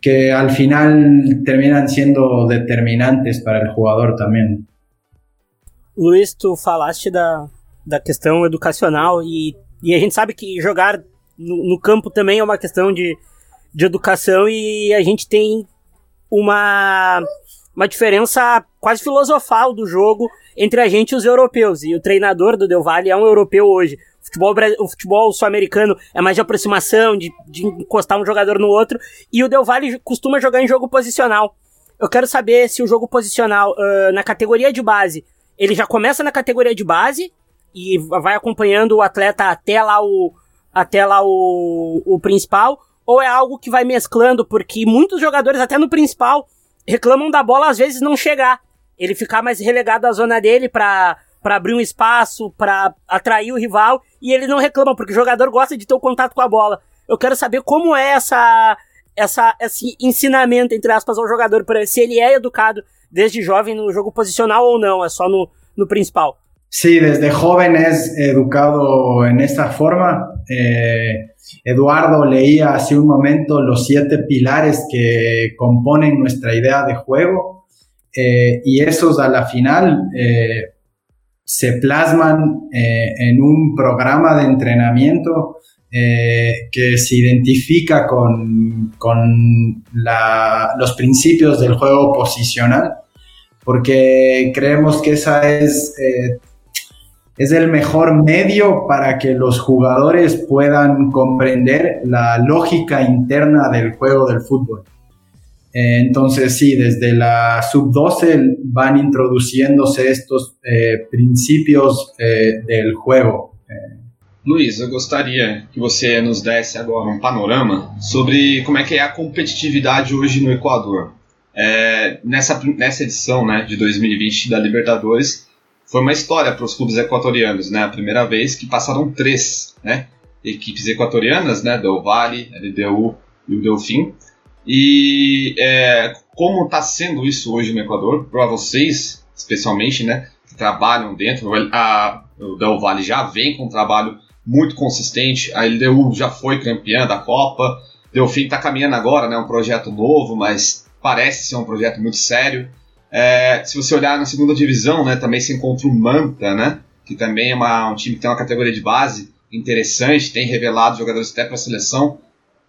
que al final terminan siendo determinantes para el jugador também. Luiz, tu falaste da, da questão educacional e, e a gente sabe que jogar no, no campo também é uma questão de, de educação e a gente tem uma, uma diferença quase filosofal do jogo entre a gente e os europeus. E o treinador do Del Valle é um europeu hoje futebol, o futebol sul-americano é mais de aproximação, de, de encostar um jogador no outro, e o Del Valle costuma jogar em jogo posicional. Eu quero saber se o jogo posicional uh, na categoria de base, ele já começa na categoria de base e vai acompanhando o atleta até lá o, até lá o, o principal, ou é algo que vai mesclando, porque muitos jogadores, até no principal, reclamam da bola às vezes não chegar. Ele ficar mais relegado à zona dele para para abrir um espaço, para atrair o rival, e ele não reclama, porque o jogador gosta de ter o contato com a bola. Eu quero saber como é essa, essa, esse ensinamento, entre aspas, ao jogador, para se ele é educado desde jovem no jogo posicional ou não, é só no, no principal. Sí, desde joven es educado en esta forma. Eh, Eduardo leía hace un momento los siete pilares que componen nuestra idea de juego eh, y esos a la final eh, se plasman en un programa de entrenamiento que se identifica con, los principios del juego posicional, porque creemos que esa es, es el mejor medio para que los jugadores puedan comprender la lógica interna del juego del fútbol. Eh, entonces sí, desde la sub-12 van introduciéndose estos eh, princípios eh, del juego. Luiz, eu gostaria que você nos desse agora um panorama sobre como é que é a competitividade hoje no Equador. É, nessa, nessa edição né, de 2020 da Libertadores, foi uma história para os clubes equatorianos, né? A primeira vez que passaram três né, equipes equatorianas, né? Del Valle, LDU e o Delfim, e é, como está sendo isso hoje no Equador, para vocês, especialmente, né, que trabalham dentro, a, o Del Valle já vem com um trabalho muito consistente, a LDU já foi campeã da Copa, Delfim está caminhando agora, né, um projeto novo, mas parece ser um projeto muito sério. É, se você olhar na segunda divisão, né, também se encontra o Manta, né, que também é uma, um time que tem uma categoria de base interessante, tem revelado jogadores até para a seleção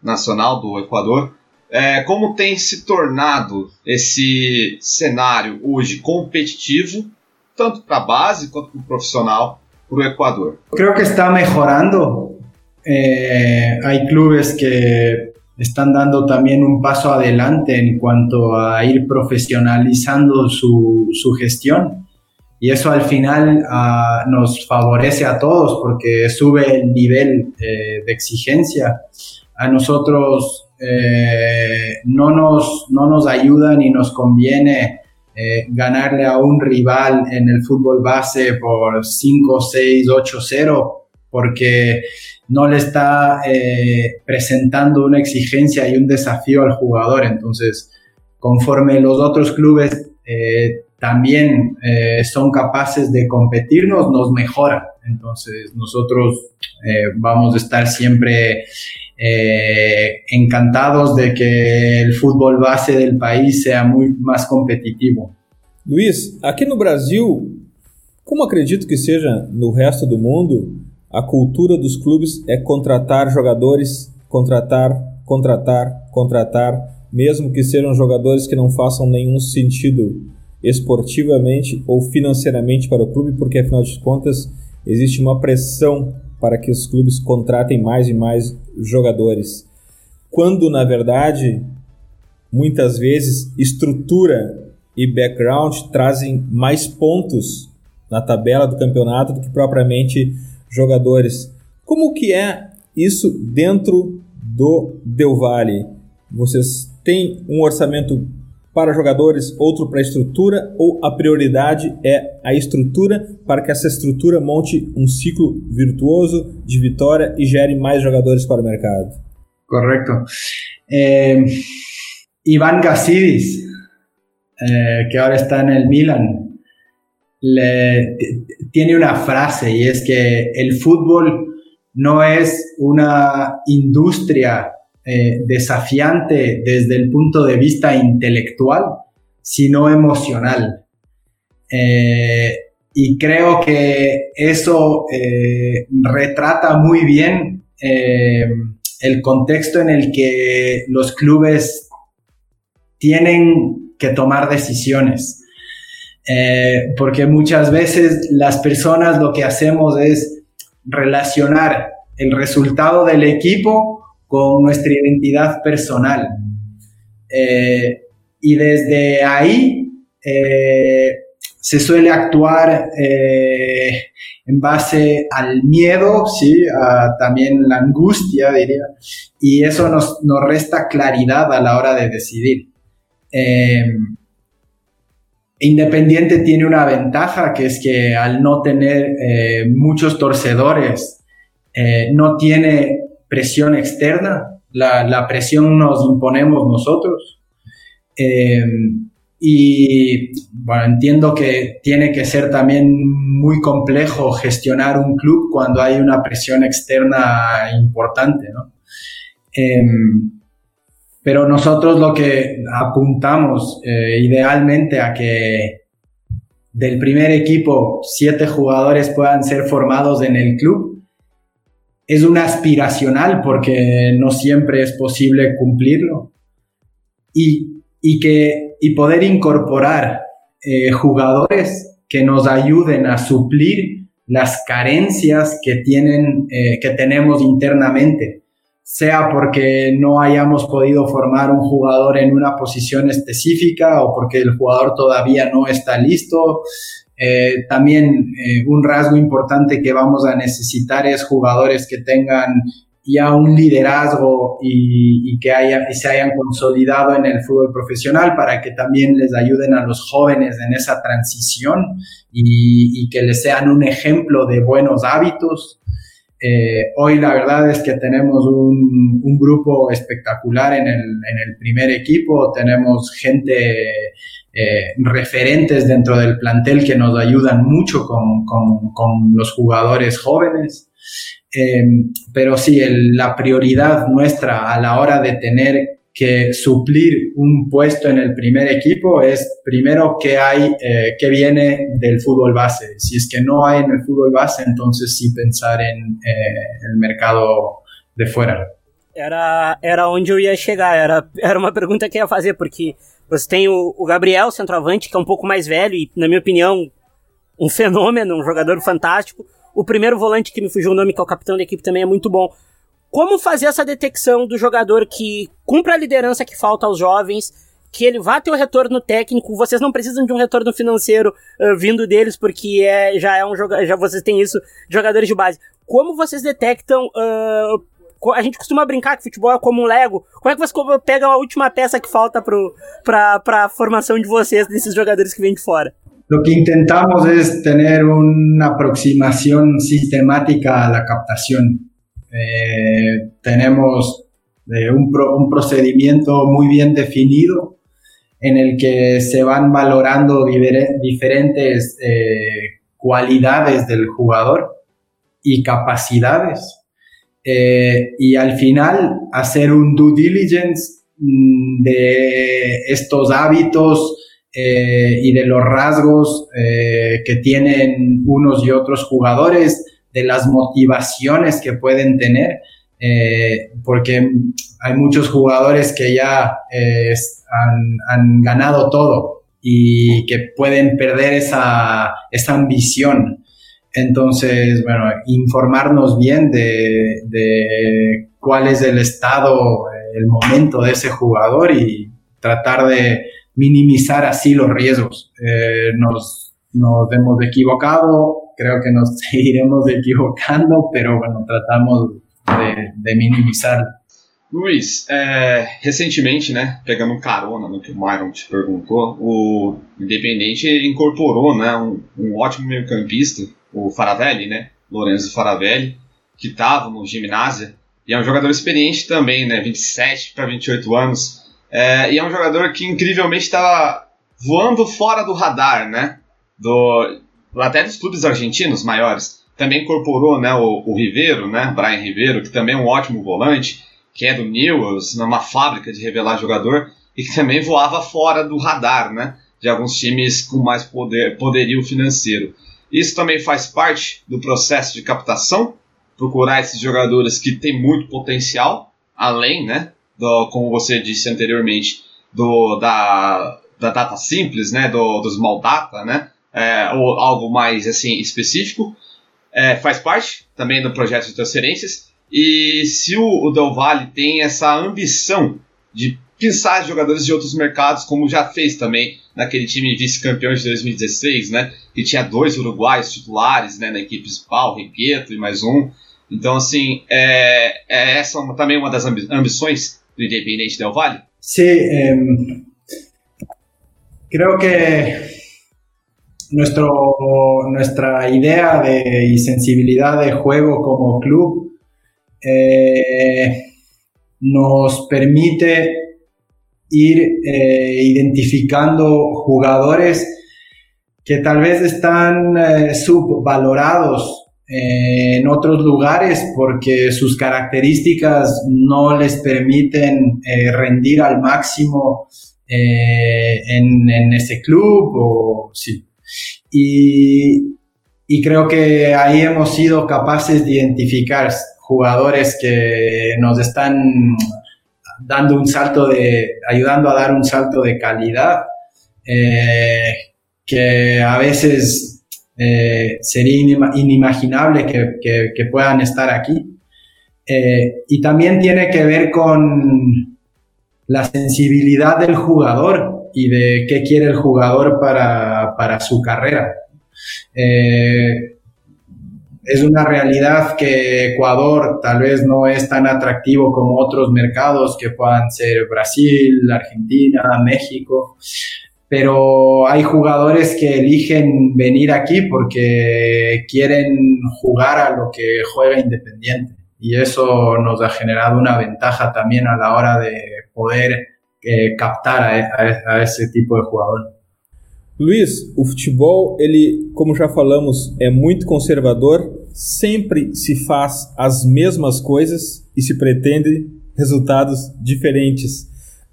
nacional do Equador. É, como tem se tornado esse cenário hoje competitivo, tanto para a base quanto para o profissional, para o Equador? Creo que está mejorando. Eh, hay clubes que están dando también un paso adelante en cuanto a ir profesionalizando su, su gestión. Y eso al final uh, nos favorece a todos porque sube el nivel eh, de exigencia. A nosotros eh, no, nos, no nos ayuda ni nos conviene eh, ganarle a un rival en el fútbol base por 5, 6, 8, 0, porque no le está eh, presentando una exigencia y un desafío al jugador. Entonces, conforme los otros clubes también son capaces de competirnos, nos mejora. Entonces, nosotros vamos a estar siempre eh, encantados de que el fútbol base del país sea muy más competitivo. Luiz, aqui no Brasil, como acredito que seja no resto do mundo, a cultura dos clubes é contratar jogadores, contratar contratar, contratar, mesmo que sejam jogadores que não façam nenhum sentido esportivamente ou financeiramente para o clube, porque afinal de contas existe uma pressão para que os clubes contratem mais e mais jogadores. Quando na verdade, muitas vezes estrutura e background trazem mais pontos na tabela do campeonato do que propriamente jogadores. Como que é isso dentro do Del Valle? Vocês têm um orçamento para jogadores, outro para estrutura, ou a prioridade é a estrutura para que essa estrutura monte um ciclo virtuoso de vitória e gere mais jogadores para o mercado? Correcto. Eh, Iván Gassidis, eh, que ahora está el Milan, le, tiene una frase y es que el fútbol no es una industria eh, desafiante desde el punto de vista intelectual, sino emocional. Eh, y creo que eso eh, retrata muy bien el contexto en el que los clubes tienen que tomar decisiones. Porque muchas veces las personas lo que hacemos es relacionar el resultado del equipo con nuestra identidad personal. Eh, y desde ahí eh, se suele actuar eh, en base al miedo, ¿sí? también la angustia, diría, y eso nos, nos, resta claridad a la hora de decidir. Independiente tiene una ventaja que es que al no tener muchos torcedores, no tiene presión externa, la, presión nos imponemos nosotros. Eh, y bueno, entiendo que tiene que ser también muy complejo gestionar un club cuando hay una presión externa importante, ¿no? Pero nosotros lo que apuntamos eh, idealmente a que del primer equipo siete jugadores puedan ser formados en el club es un aspiracional porque no siempre es posible cumplirlo. Y, y que, y poder incorporar eh, jugadores que nos ayuden a suplir las carencias que, tienen, eh, que tenemos internamente, sea porque no hayamos podido formar un jugador en una posición específica o porque el jugador todavía no está listo, eh, también eh, un rasgo importante que vamos a necesitar es jugadores que tengan ya un liderazgo y, que y se hayan consolidado en el fútbol profesional para que también les ayuden a los jóvenes en esa transición y, que les sean un ejemplo de buenos hábitos. Eh, hoy la verdad es que tenemos un, grupo espectacular en el, primer equipo, tenemos gente eh, referentes dentro del plantel que nos ayudan mucho con, los jugadores jóvenes. Em, pero sí, la prioridad nuestra a la hora de tener que suplir un puesto en el primer equipo es primero que hay, eh, que viene del fútbol base. Si es que no hay en el fútbol base, entonces sí pensar en eh, el mercado de fuera. Era, era onde eu ia chegar, era, era uma pergunta que eu ia fazer, porque Você tem o, o Gabriel, centroavante, que é um pouco mais velho e, na minha opinião, um fenômeno, um jogador fantástico. O primeiro volante que me fugiu o nome, que é o capitão da equipe, também é muito bom. Como fazer essa detecção do jogador que cumpre a liderança que falta aos jovens, que ele vá ter o retorno técnico, vocês não precisam de um retorno financeiro uh, vindo deles, porque é, já é um já vocês têm isso, jogadores de base. Como vocês detectam uh, a gente costuma brincar que futebol é como um Lego. Como é que você pega a última peça que falta para a formação de vocês, desses jogadores que vêm de fora? Lo que intentamos es tener una aproximación sistemática la captación. Eh, tenemos eh, un, pro, un, procedimiento muy bien definido en el que se van valorando diferentes eh, cualidades del jugador y capacidades. Y al final hacer un due diligence mm, de estos hábitos y de los rasgos que tienen unos y otros jugadores, de las motivaciones que pueden tener eh, porque hay muchos jugadores que ya eh, han, ganado todo y que pueden perder esa, esa ambición. Entonces, bueno, informarnos bien de, de, cuál es el estado, el momento de ese jugador y tratar de minimizar así los riesgos. Eh, nos, nos hemos equivocado, creo que nos seguiremos equivocando, pero bueno, tratamos de, de minimizar. Luiz, é, recentemente, né, pegando carona no que o Myron te perguntou, o Independente incorporou né, um, um ótimo meio-campista, o Faravelli, né, Lorenzo Faravelli, que estava no ginásio, e é um jogador experiente também, né, 27 para 28 anos, é, e é um jogador que incrivelmente estava voando fora do radar, né? Do, até dos clubes argentinos maiores. Também incorporou né, o, o Ribeiro, né, Brian Ribeiro, que também é um ótimo volante, que é do Newells, numa fábrica de revelar jogador, e que também voava fora do radar né, de alguns times com mais poder, poderio financeiro. Isso também faz parte do processo de captação, procurar esses jogadores que têm muito potencial, além né, do, como você disse anteriormente, do, da, da data simples, né, do, do small data, né, é, ou algo mais assim específico, é, faz parte também do projeto de transferências. E se o, o Del Valle tem essa ambição de pensar jogadores de outros mercados, como já fez também naquele time vice-campeão de 2016, né, que tinha dois uruguaios titulares né, na equipe principal, Requeto e mais um. Então, assim, é, é essa uma, também uma das ambições Independiente del Valle? Sí, em, creo que nuestro, nuestra idea de, y sensibilidad de juego como club eh, nos permite ir eh, identificando jugadores que tal vez están eh, subvalorados en otros lugares porque sus características no les permiten rendir al máximo eh, en, ese club o sí. Y, creo que ahí hemos sido capaces de identificar jugadores que nos están dando un salto de, ayudando a dar un salto de calidad, que a veces eh, sería inimaginable que, puedan estar aquí. Eh, y también tiene que ver con la sensibilidad del jugador y de qué quiere el jugador para, su carrera. Eh, es una realidad que Ecuador tal vez no es tan atractivo como otros mercados que puedan ser Brasil, Argentina, México pero hay jugadores que eligen venir aquí porque quieren jugar a lo que juega Independiente y eso nos ha generado una ventaja también a la hora de poder eh, captar a, a, esse tipo de jogador. Luiz, o futebol, ele, como já falamos, é muito conservador, sempre se faz as mesmas coisas e se pretende resultados diferentes.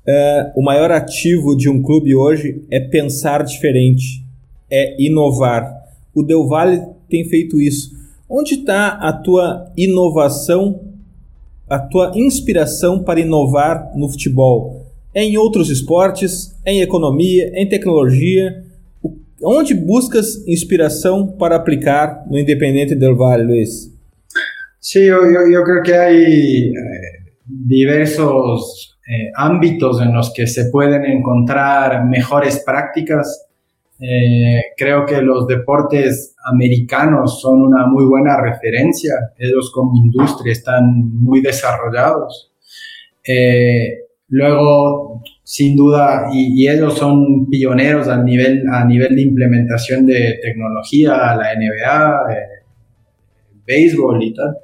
Uh, o maior ativo de um clube hoje é pensar diferente, é inovar. O Del Valle tem feito isso. Onde está a tua inovação, a tua inspiração para inovar no futebol? É em outros esportes? É em economia? É em tecnologia? Onde buscas inspiração para aplicar no Independente Del Valle, eu, eu, eu creio que há eh, diversos Eh, ámbitos en los que se pueden encontrar mejores prácticas. Eh, creo que los deportes americanos son una muy buena referencia. Ellos como industria están muy desarrollados. Eh, luego, sin duda, y, ellos son pioneros a nivel, a nivel de implementación de tecnología, la NBA, béisbol y tal.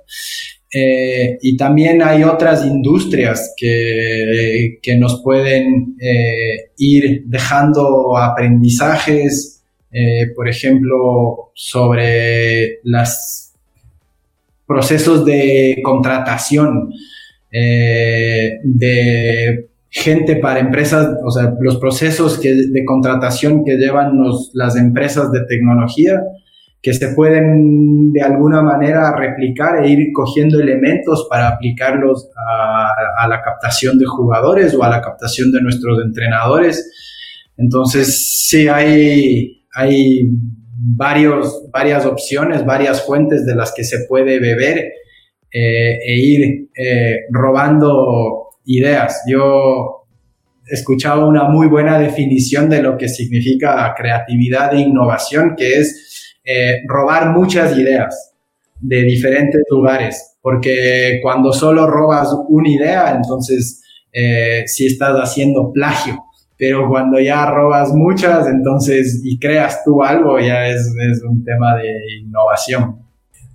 Eh, y también hay otras industrias que, que nos pueden eh, ir dejando aprendizajes, eh, por ejemplo, sobre los procesos de contratación de gente para empresas, o sea, los procesos de contratación que llevan las empresas de tecnología que se pueden de alguna manera replicar e ir cogiendo elementos para aplicarlos a, la captación de jugadores o a la captación de nuestros entrenadores. Entonces, sí, hay, hay varios, varias opciones, varias fuentes de las que se puede beber eh, e ir eh, robando ideas. Yo escuchaba una muy buena definición de lo que significa creatividad e innovación, que es eh, robar muchas ideas de diferentes lugares, porque cuando solo robas una idea, entonces sí estás haciendo plagio, pero cuando ya robas muchas, entonces y creas tú algo, ya es un tema de innovación.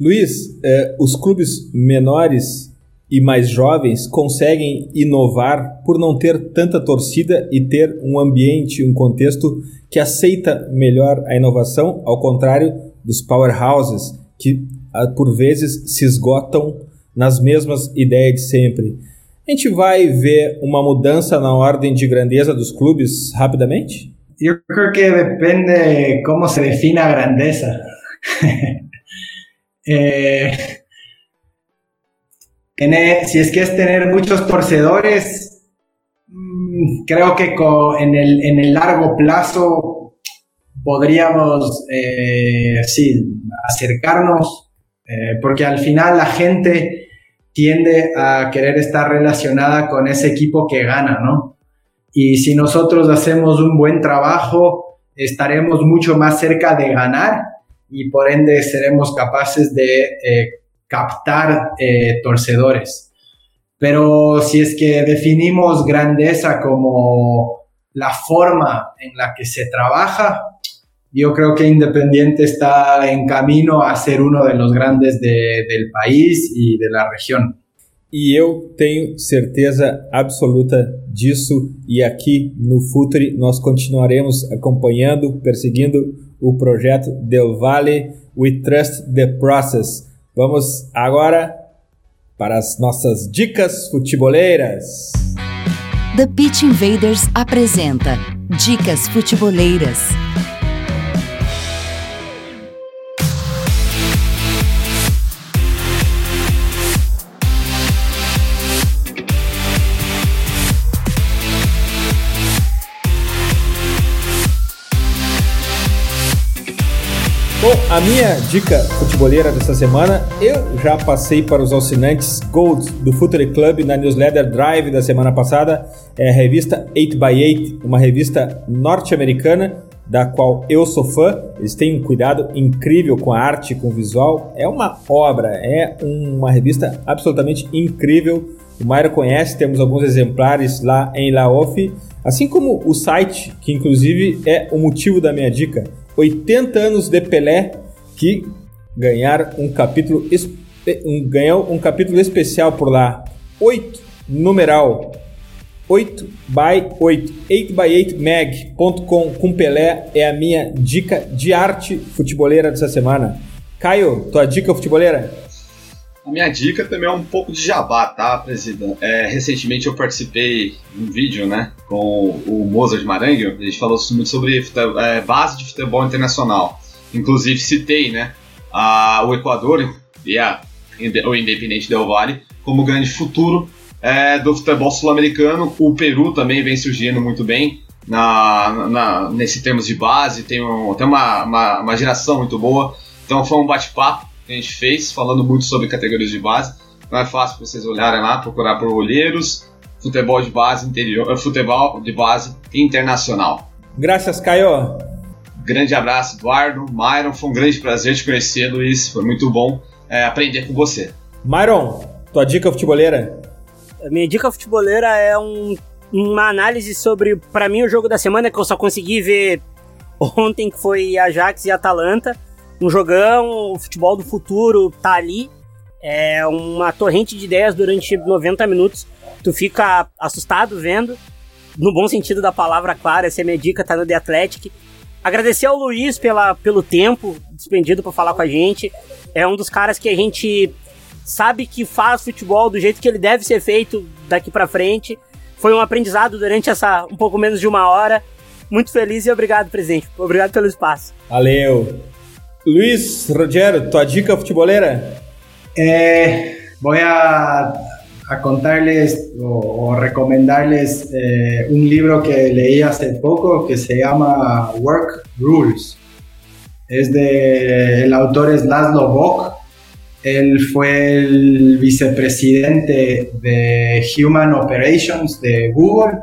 Luis, eh, os clubes menores e mais jovens conseguem inovar por não ter tanta torcida e ter um ambiente, um contexto que aceita melhor a inovação, ao contrário dos powerhouses, que ah, por vezes se esgotam nas mesmas ideias de sempre. A gente vai ver uma mudança na ordem de grandeza dos clubes rapidamente? Eu creo que depende como se define a grandeza. eh, si es que es tener muchos torcedores, mm, creo que en, el, largo plazo podríamos, eh, acercarnos, eh, porque al final la gente tiende a querer estar relacionada con ese equipo que gana, ¿no? Y si nosotros hacemos un buen trabajo, estaremos mucho más cerca de ganar y por ende seremos capaces de eh, captar eh, torcedores. Pero si es que definimos grandeza como la forma en la que se trabaja, yo creo que Independiente está en camino a ser uno de los grandes de, del país y de la región. E eu tenho certeza absoluta disso, e aqui no Futuri nós continuaremos acompanhando, perseguindo o projeto Del Valle We Trust the Process. Vamos agora para as nossas dicas futeboleiras. The Pitch Invaders apresenta Dicas Futeboleiras. Bom, a minha dica futeboleira dessa semana, eu já passei para os assinantes Gold do Futuri Club na newsletter Drive da semana passada, é a revista 8x8, uma revista norte-americana da qual eu sou fã. Eles têm um cuidado incrível com a arte, com o visual. É uma obra, é uma revista absolutamente incrível. O Mairo conhece, temos alguns exemplares lá em Laof, assim como o site, que inclusive é o motivo da minha dica 80 anos de Pelé, que ganharam um capítulo, um, ganhou um capítulo especial por lá. 8, numeral 8 by 8, 8by8mag.com com Pelé é a minha dica de arte futeboleira dessa semana. Caio, tua dica futeboleira? A minha dica também é um pouco de jabá, tá, presidente? É, recentemente eu participei de um vídeo, né, com o Mozart Marangue, a gente falou muito sobre é, base de futebol internacional. Inclusive citei, né, a, o Equador e a, o Independente Del Valle como grande futuro é, do futebol sul-americano. O Peru também vem surgindo muito bem na, na, nesse termos de base, tem, um, tem uma, uma, uma geração muito boa. Então foi um bate-papo que a gente fez, falando muito sobre categorias de base. Não é fácil vocês olharem lá, procurar por olheiros, futebol de base interior, eh, futebol de base internacional. Graças, Caio. Grande abraço, Eduardo, Myron. Foi um grande prazer te conhecer, Luiz. Foi muito bom é, aprender com você. Myron, tua dica futeboleira? A minha dica futeboleira é um, uma análise sobre, para mim, o jogo da semana que eu só consegui ver ontem, que foi Ajax e Atalanta um jogão, o futebol do futuro tá ali. É uma torrente de ideias durante 90 minutos. Tu fica assustado vendo, no bom sentido da palavra, claro. Essa é minha dica, tá no The Athletic. Agradecer ao Luiz pela, pelo tempo despendido para falar com a gente. É um dos caras que a gente sabe que faz futebol do jeito que ele deve ser feito daqui para frente. Foi um aprendizado durante essa um pouco menos de uma hora. Muito feliz e obrigado, presidente. Obrigado pelo espaço. Valeu. Luiz, Rogério, tua dica futebolera? Eh, voy a, contarles o, o recomendarles eh, un libro que leí hace poco que se llama Work Rules. Es de, el autor es Laszlo Bock. Él fue el vicepresidente de Human Operations de Google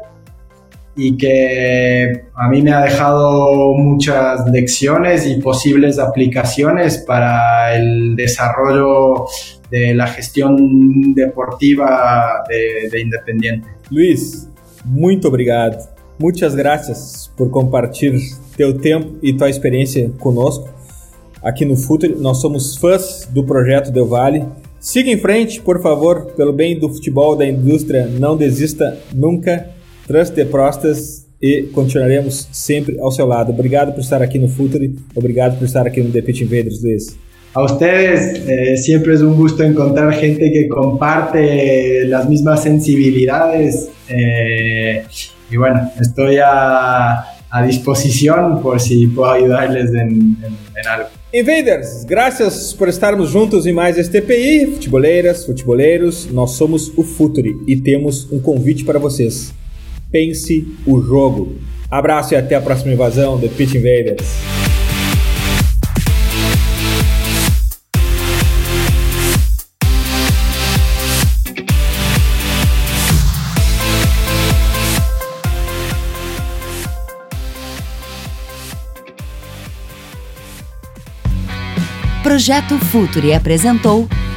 y que a mí me ha dejado muchas lecciones y posibles aplicaciones para el desarrollo de la gestión deportiva de, de Independiente. Luiz, muito obrigado. Muitas graças por compartilhar teu tempo e tua experiência conosco aqui no Futuri. Nós somos fãs do projeto Del Vale. Siga em frente, por favor, pelo bem do futebol, da indústria, não desista nunca. Trust the Prostas e continuaremos sempre ao seu lado. Obrigado por estar aqui no Futuri, obrigado por estar aqui no The Pitch Invaders, Luiz. A ustedes eh, siempre es un gusto encontrar gente que comparte las mismas sensibilidades eh, y bueno, estoy a, a, disposición por si puedo ayudarles en, en, en algo. Invaders, graças por estarmos juntos em mais este TPI. Futeboleiras, futeboleiros, nós somos o Futuri e temos um convite para vocês. Pense o jogo. Abraço e até a próxima invasão do Pitch Invaders. Projeto Futuri apresentou